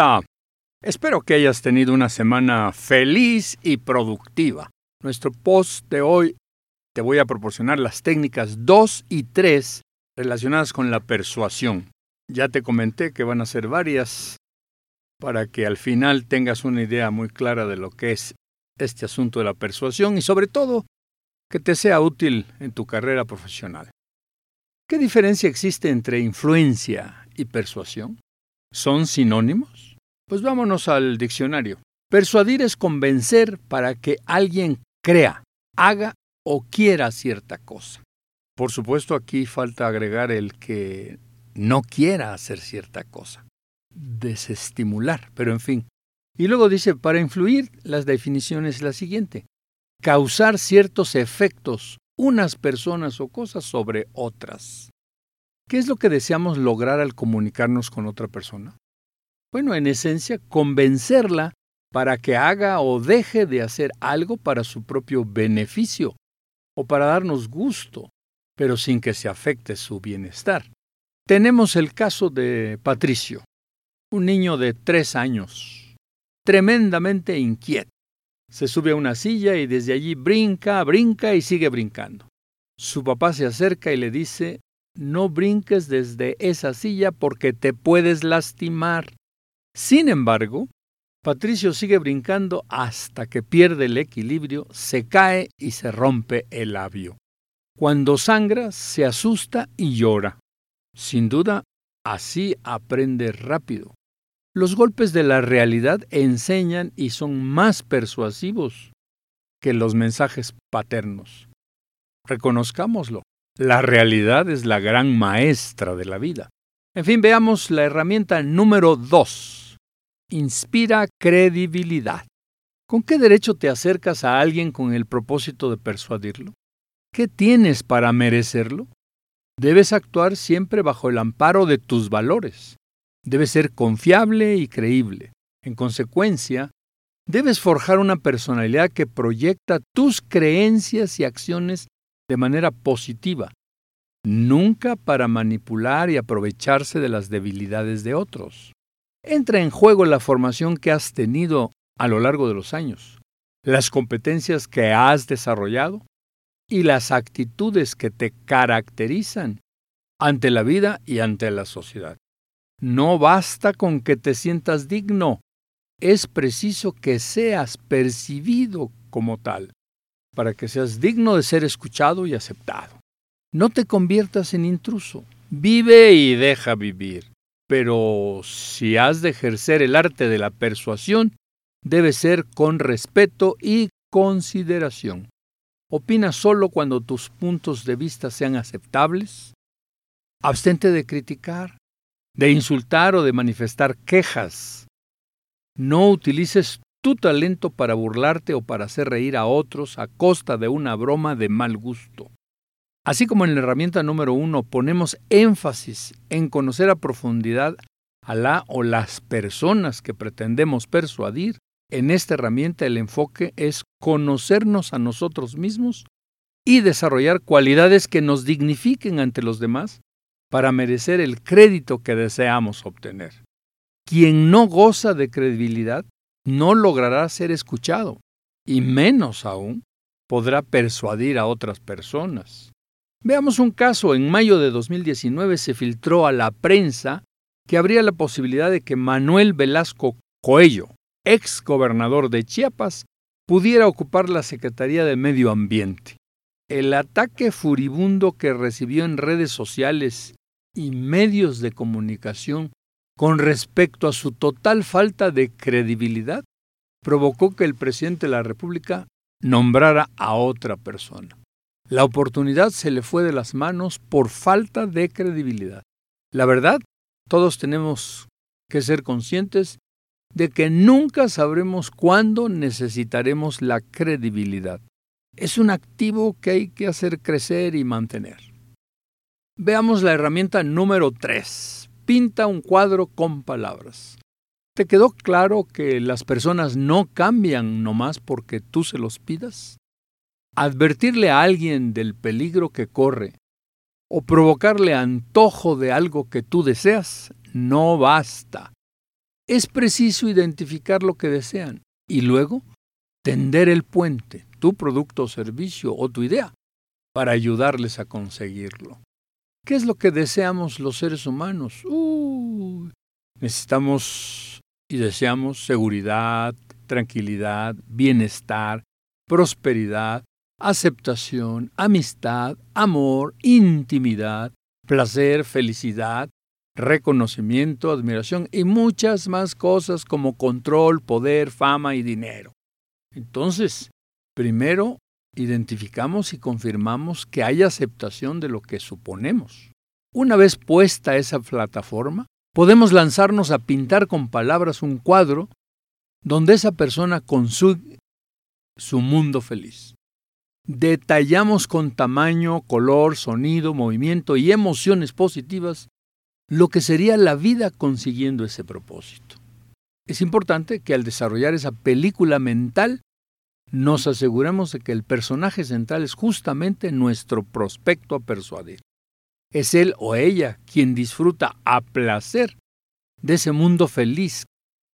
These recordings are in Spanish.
Hola, espero que hayas tenido una semana feliz y productiva. Nuestro post de hoy te voy a proporcionar las técnicas 2 y 3 relacionadas con la persuasión. Ya te comenté que van a ser varias para que al final tengas una idea muy clara de lo que es este asunto de la persuasión y sobre todo que te sea útil en tu carrera profesional. ¿Qué diferencia existe entre influencia y persuasión? ¿Son sinónimos? Pues vámonos al diccionario. Persuadir es convencer para que alguien crea, haga o quiera cierta cosa. Por supuesto aquí falta agregar el que no quiera hacer cierta cosa. Desestimular, pero en fin. Y luego dice, para influir, las definiciones es la siguiente. Causar ciertos efectos unas personas o cosas sobre otras. ¿Qué es lo que deseamos lograr al comunicarnos con otra persona? Bueno, en esencia, convencerla para que haga o deje de hacer algo para su propio beneficio o para darnos gusto, pero sin que se afecte su bienestar. Tenemos el caso de Patricio, un niño de tres años, tremendamente inquieto. Se sube a una silla y desde allí brinca, brinca y sigue brincando. Su papá se acerca y le dice, no brinques desde esa silla porque te puedes lastimar. Sin embargo, Patricio sigue brincando hasta que pierde el equilibrio, se cae y se rompe el labio. Cuando sangra, se asusta y llora. Sin duda, así aprende rápido. Los golpes de la realidad enseñan y son más persuasivos que los mensajes paternos. Reconozcámoslo. La realidad es la gran maestra de la vida. En fin, veamos la herramienta número 2. Inspira credibilidad. ¿Con qué derecho te acercas a alguien con el propósito de persuadirlo? ¿Qué tienes para merecerlo? Debes actuar siempre bajo el amparo de tus valores. Debes ser confiable y creíble. En consecuencia, debes forjar una personalidad que proyecta tus creencias y acciones de manera positiva, nunca para manipular y aprovecharse de las debilidades de otros. Entra en juego la formación que has tenido a lo largo de los años, las competencias que has desarrollado y las actitudes que te caracterizan ante la vida y ante la sociedad. No basta con que te sientas digno, es preciso que seas percibido como tal para que seas digno de ser escuchado y aceptado. No te conviertas en intruso. Vive y deja vivir. Pero si has de ejercer el arte de la persuasión, debe ser con respeto y consideración. Opina solo cuando tus puntos de vista sean aceptables. Abstente de criticar, de insultar o de manifestar quejas. No utilices tu talento para burlarte o para hacer reír a otros a costa de una broma de mal gusto. Así como en la herramienta número uno ponemos énfasis en conocer a profundidad a la o las personas que pretendemos persuadir, en esta herramienta el enfoque es conocernos a nosotros mismos y desarrollar cualidades que nos dignifiquen ante los demás para merecer el crédito que deseamos obtener. Quien no goza de credibilidad no logrará ser escuchado y menos aún podrá persuadir a otras personas. Veamos un caso. En mayo de 2019 se filtró a la prensa que habría la posibilidad de que Manuel Velasco Coello, ex gobernador de Chiapas, pudiera ocupar la Secretaría de Medio Ambiente. El ataque furibundo que recibió en redes sociales y medios de comunicación con respecto a su total falta de credibilidad, provocó que el presidente de la República nombrara a otra persona. La oportunidad se le fue de las manos por falta de credibilidad. La verdad, todos tenemos que ser conscientes de que nunca sabremos cuándo necesitaremos la credibilidad. Es un activo que hay que hacer crecer y mantener. Veamos la herramienta número 3 pinta un cuadro con palabras. ¿Te quedó claro que las personas no cambian nomás porque tú se los pidas? Advertirle a alguien del peligro que corre o provocarle antojo de algo que tú deseas no basta. es preciso identificar lo que desean y luego tender el puente, tu producto servicio o tu idea, para ayudarles a conseguirlo. ¿Qué es lo que deseamos los seres humanos? necesitamos y deseamos seguridad, tranquilidad, bienestar, prosperidad, aceptación, amistad, amor, intimidad, placer, felicidad, reconocimiento, admiración y muchas más cosas como control, poder, fama y dinero. Entonces, primero identificamos y confirmamos que hay aceptación de lo que suponemos. Una vez puesta esa plataforma, podemos lanzarnos a pintar con palabras un cuadro donde esa persona consigue su mundo feliz. Detallamos con tamaño, color, sonido, movimiento y emociones positivas lo que sería la vida consiguiendo ese propósito. Es importante que al desarrollar esa película mental nos aseguremos de que el personaje central es justamente nuestro prospecto a persuadir. Es él o ella quien disfruta a placer de ese mundo feliz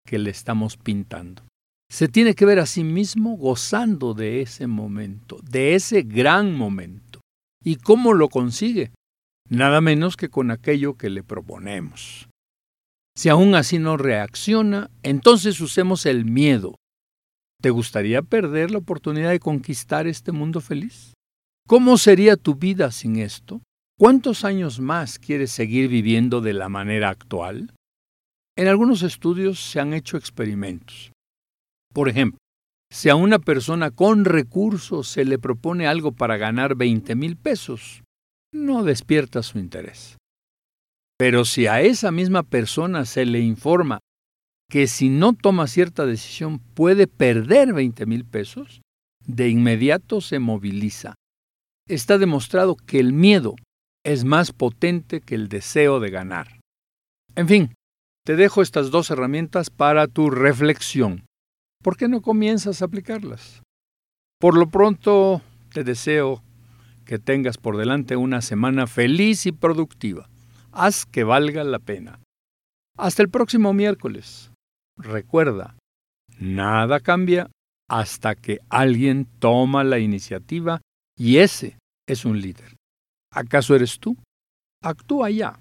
que le estamos pintando. Se tiene que ver a sí mismo gozando de ese momento, de ese gran momento. ¿Y cómo lo consigue? nada menos que con aquello que le proponemos. Si aún así no reacciona, entonces usemos el miedo. ¿Te gustaría perder la oportunidad de conquistar este mundo feliz? ¿Cómo sería tu vida sin esto? ¿Cuántos años más quieres seguir viviendo de la manera actual? En algunos estudios se han hecho experimentos. Por ejemplo, si a una persona con recursos se le propone algo para ganar 20 mil pesos, no despierta su interés. Pero si a esa misma persona se le informa que si no toma cierta decisión puede perder 20 mil pesos, de inmediato se moviliza. Está demostrado que el miedo es más potente que el deseo de ganar. En fin, te dejo estas dos herramientas para tu reflexión. ¿Por qué no comienzas a aplicarlas? Por lo pronto, te deseo que tengas por delante una semana feliz y productiva. Haz que valga la pena. Hasta el próximo miércoles. Recuerda, nada cambia hasta que alguien toma la iniciativa y ese es un líder. ¿Acaso eres tú? Actúa ya.